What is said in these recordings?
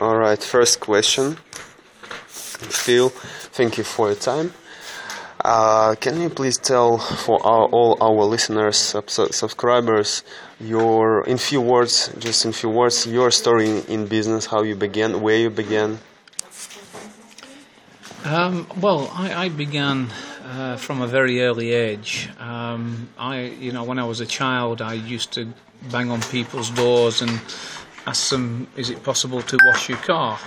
All right, first question. Phil, thank you for your time. Uh, can you please tell for our, all our listeners, sub- subscribers, your in few words, just in few words, your story in business, how you began, where you began? Um, well, I, I began uh, from a very early age. Um, I, you know, when I was a child, I used to bang on people's doors and ask them, "Is it possible to wash your car?"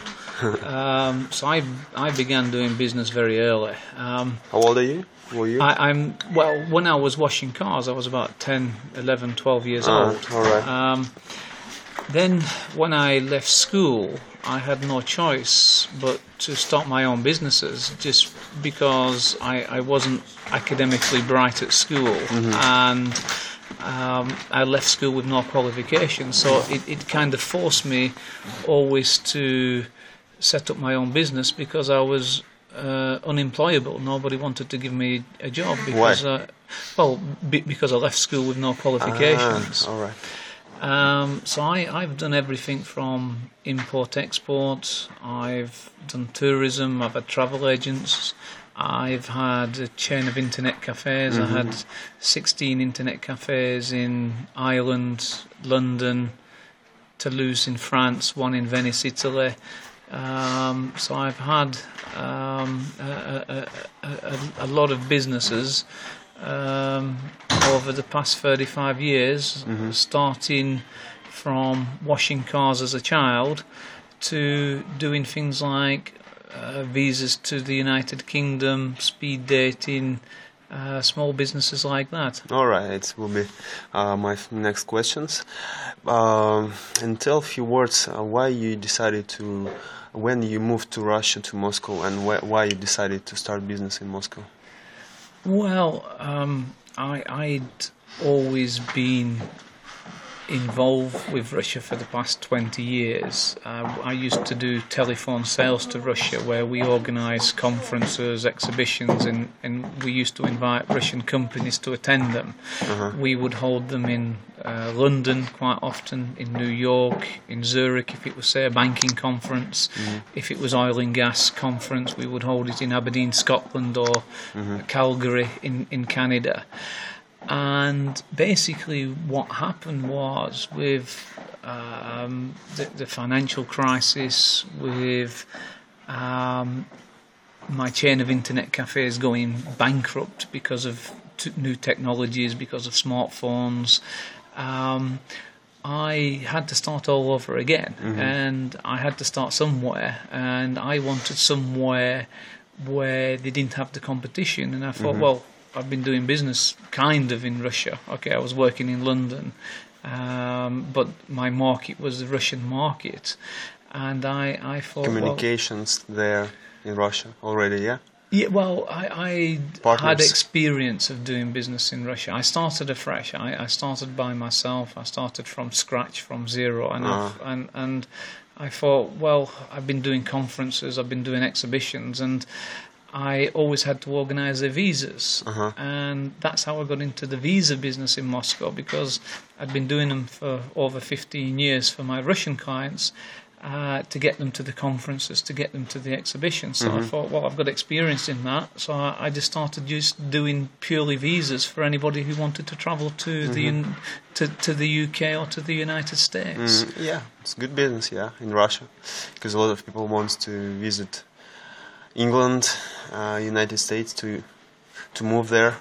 um, so I I began doing business very early. Um, How old are you? Were you? I, am well. When I was washing cars, I was about 10, 11, 12 years Ah, old. all right. Um, then, when I left school, I had no choice but to start my own businesses, just because I, I wasn't academically bright at school, and um, I left school with no qualifications. So it, it kind of forced me always to set up my own business because I was uh, unemployable. Nobody wanted to give me a job because, Uh, well, be, because I left school with no qualifications. Ah, all right. Um, so I, I've done everything from import export. I've done tourism. I've had travel agents. I've had a chain of internet cafes. I had 16 internet cafes in Ireland, London, Toulouse in France, one in Venice, Italy. Um, so I've had um, a, a, a, a, lot of businesses um, over the past 35 years, starting from washing cars as a child to doing things like uh, visas to the United Kingdom, speed dating, uh, small businesses like that. All right, it will be uh, my next questions. Um, and tell a few words uh, why you decided to, when you moved to Russia to Moscow, and wh- why you decided to start business in Moscow. Well, um, I, I'd always been involved with Russia for the past 20 years. Uh, I used to do telephone sales to Russia where we organised conferences, exhibitions, and, and we used to invite Russian companies to attend them. We would hold them in uh, London quite often, in New York, in Zurich if it was, say, a banking conference. If it was oil and gas conference, we would hold it in Aberdeen, Scotland, or Calgary in, in Canada. And basically, what happened was with um, the, the financial crisis, with um, my chain of internet cafes going bankrupt because of t- new technologies, because of smartphones. Um, I had to start all over again, and I had to start somewhere, and I wanted somewhere where they didn't have the competition, and I thought, well, I've been doing business kind of in Russia. Okay, I was working in London, um, but my market was the Russian market, and I, I thought, well, Communications there in Russia already, yeah? yeah, well, I, I had experience of doing business in Russia. I started afresh. I, I started by myself. I started from scratch, from zero, and I've, and and I thought, well, I've been doing conferences, I've been doing exhibitions, and I always had to organise the visas, and that's how I got into the visa business in Moscow because I'd been doing them for over 15 years for my Russian clients uh, to get them to the conferences, to get them to the exhibitions. So I thought, well, I've got experience in that, so I, I just started just doing purely visas for anybody who wanted to travel to the Un- to to the UK or to the United States. Mm, yeah, it's good business, yeah, in Russia, because a lot of people want to visit England, uh, United States to to move there.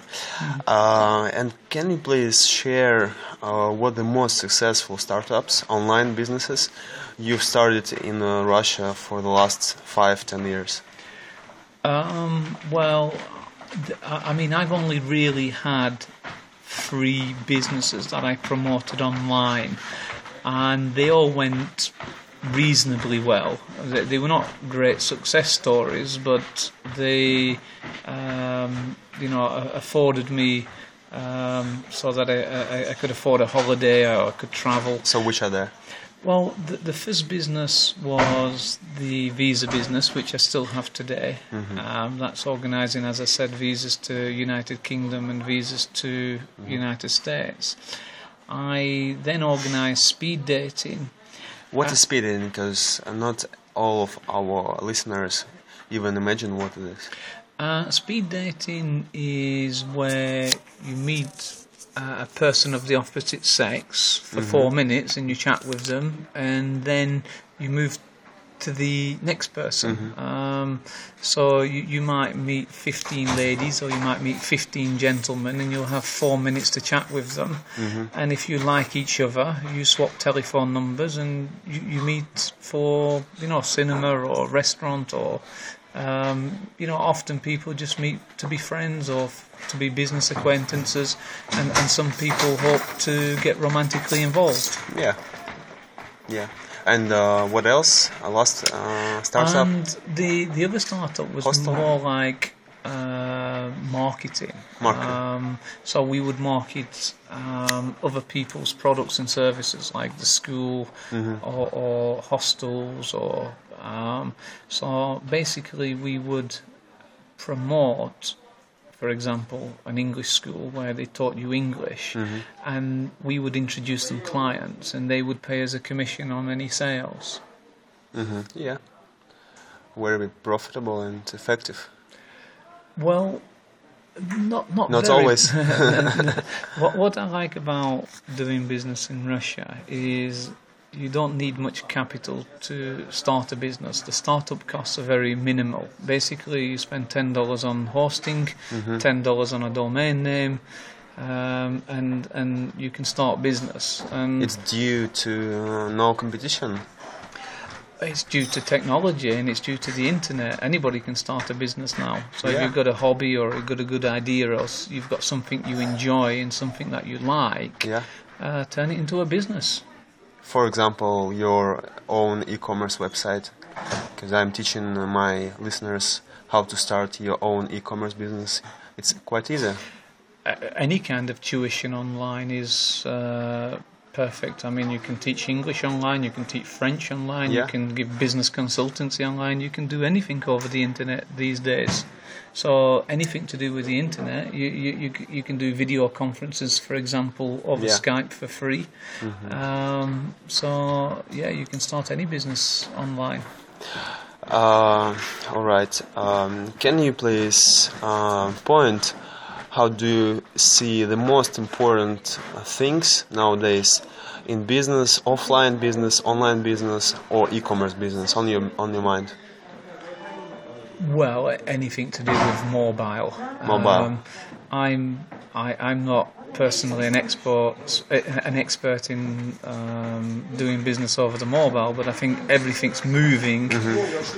Uh, and can you please share uh, what the most successful startups, online businesses, you've started in uh, Russia for the last five, ten years? Um, well, I mean, I've only really had three businesses that I promoted online, and they all went reasonably well. They, they were not great success stories, but they, um, you know, afforded me um, so that I, I, I could afford a holiday or I could travel. So which are there? Well, the, the first business was the visa business, which I still have today. Um, that's organising, as I said, visas to United Kingdom and visas to United States. I then organised speed dating. What Uh, is speed dating? Because not all of our listeners even imagine what it is? Uh, speed dating is where you meet uh, a person of the opposite sex for four minutes and you chat with them, and then you move to the next person. Um, so you, you might meet 15 ladies or you might meet 15 gentlemen, and you'll have four minutes to chat with them. And if you like each other, you swap telephone numbers and you, you meet for you know cinema or restaurant or um, you know, often people just meet to be friends or f- to be business acquaintances, and, and some people hope to get romantically involved. Yeah, yeah. And uh, what else? A last uh, startup. And the the other startup was Hostel. more like uh, marketing. Marketing. Um, so we would market um, other people's products and services, like the school Mm-hmm. or, or hostels, or um, so basically we would promote. For example, an English school where they taught you English, Mm-hmm. and we would introduce them clients, and they would pay us a commission on any sales. hmm Yeah. Very profitable and effective. Well, not not Not very. always. what what I like about doing business in Russia is you don't need much capital to start a business. The startup costs are very minimal. Basically, you spend ten dollars on hosting, Mm-hmm. dollars on a domain name, um, and and you can start business. And It's due to uh, no competition. It's due to technology and it's due to the internet. Anybody can start a business now. So if you've got a hobby or you've got a good idea or you've got something you enjoy and something that you like, Yeah. uh, turn it into a business. For example, your own e-commerce website. Because I'm teaching my listeners how to start your own e-commerce business. It's quite easy. Any kind of tuition online is uh, perfect. I mean, you can teach English online, you can teach French online, Yeah. you can give business consultancy online, you can do anything over the internet these days. So anything to do with the internet, you you, you, you can do video conferences, for example, over Yeah. Skype for free. Um, so yeah, you can start any business online. Uh, all right. Um, can you please uh, point how do you see the most important things nowadays in business, offline business, online business, or e-commerce business on your on your mind? Well, anything to do with mobile. Mobile. Um, I'm I, I'm not personally an expert an expert in um, doing business over the mobile, but I think everything's moving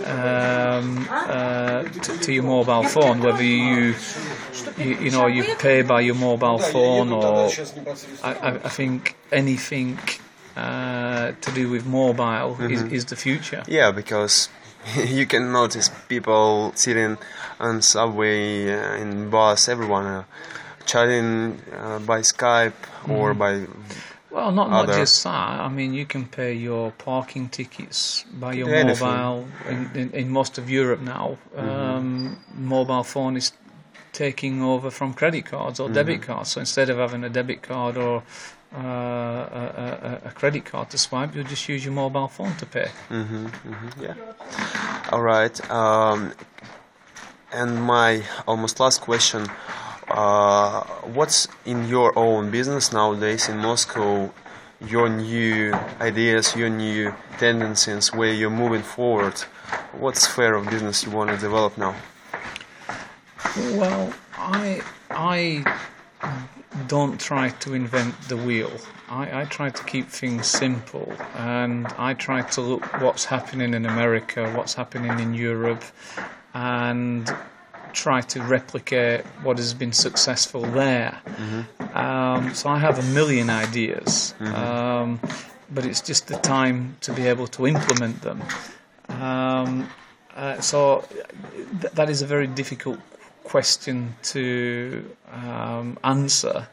um, uh, to, to your mobile phone. Whether you, you you know you pay by your mobile phone or I, I, I think anything uh, to do with mobile is, is the future. Yeah, because you can notice people sitting on subway, uh, in bus, everyone uh, chatting uh, by Skype or by Well, not not just that. I mean, you can pay your parking tickets by your anything. mobile in, in, in most of Europe now. Um, mobile phone is taking over from credit cards or debit cards. So instead of having a debit card or uh, a, a, a credit card to swipe, you'll just use your mobile phone to pay. hmm hmm yeah. All right. Um, and my almost last question: uh, What's in your own business nowadays in Moscow? Your new ideas, your new tendencies, where you're moving forward. What sphere of business you want to develop now? Well, I I don't try to invent the wheel. I, I try to keep things simple, and I try to look what's happening in America, what's happening in Europe, and try to replicate what has been successful there. Um, so I have a million ideas, um, but it's just the time to be able to implement them. Um, uh, so th- that is a very difficult question to um, answer.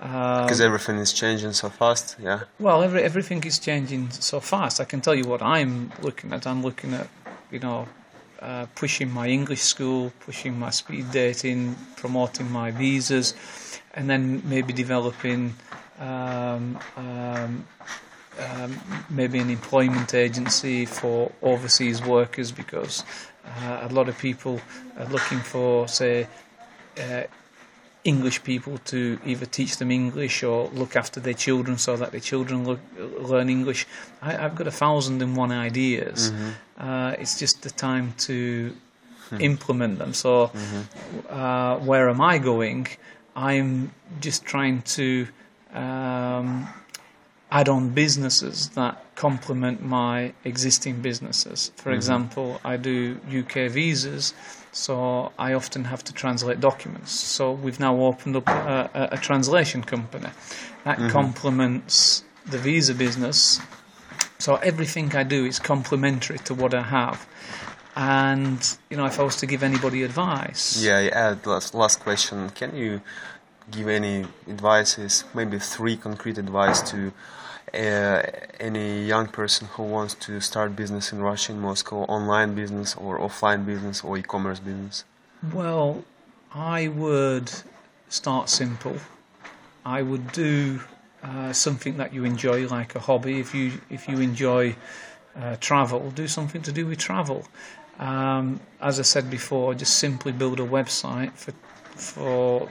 Um, Because everything is changing so fast. Yeah. well, every, everything is changing so fast. I can tell you what I'm looking at. I'm looking at, you know, uh, pushing my English school, pushing my speed dating, promoting my visas, and then maybe developing um, um, um, maybe an employment agency for overseas workers because uh, a lot of people are looking for, say, uh, English people to either teach them English or look after their children so that their children look, learn English. I, have got a thousand and one ideas. Mm-hmm. Uh, it's just the time to hmm. implement them. So, mm-hmm. uh, where am I going? I'm just trying to um, add on businesses that complement my existing businesses. For mm-hmm. example, I do UK visas, so I often have to translate documents. So we've now opened up a, a, a translation company that mm-hmm. complements the visa business. So everything I do is complementary to what I have. And you know, if I was to give anybody advice, yeah, yeah. Last last question: Can you give any advices, maybe three concrete advice to uh, any young person who wants to start business in Russia, in Moscow, online business or offline business or e-commerce business? Well, I would start simple. I would do uh, something that you enjoy, like a hobby. If you if you enjoy uh, travel, do something to do with travel. Um, as I said before, just simply build a website for for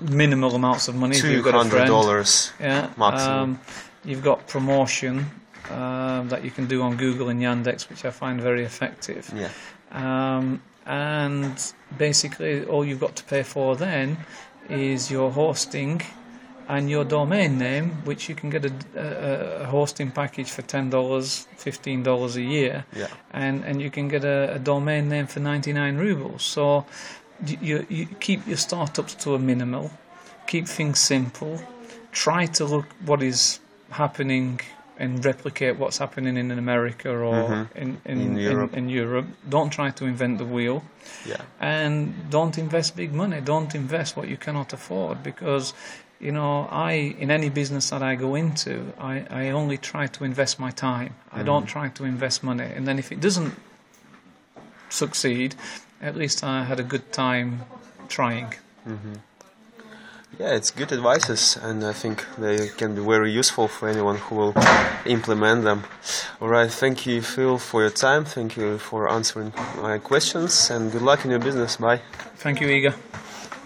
minimal amounts of money. Two hundred dollars. Yeah. Maximum. Um, you've got promotion um, that you can do on Google and Yandex, which I find very effective. Yeah. Um, and basically, all you've got to pay for then is your hosting and your domain name, which you can get a, a, hosting package for ten dollars, fifteen dollars a year, yeah. and and you can get a, a domain name for ninety nine rubles. So you, you keep your startups to a minimal, keep things simple, try to look what is happening and replicate what's happening in America or mm-hmm. in, in, in, Europe. in, Europe. Don't try to invent the wheel. Yeah. And don't invest big money. Don't invest what you cannot afford because, you know, I, in any business that I go into, I, I only try to invest my time. Mm-hmm. I don't try to invest money. And then if it doesn't succeed, at least I had a good time trying. Mm-hmm. Yeah, it's good advices, and I think they can be very useful for anyone who will implement them. All right, thank you, Phil, for your time. Thank you for answering my questions, and good luck in your business. Bye. Thank you, Igor.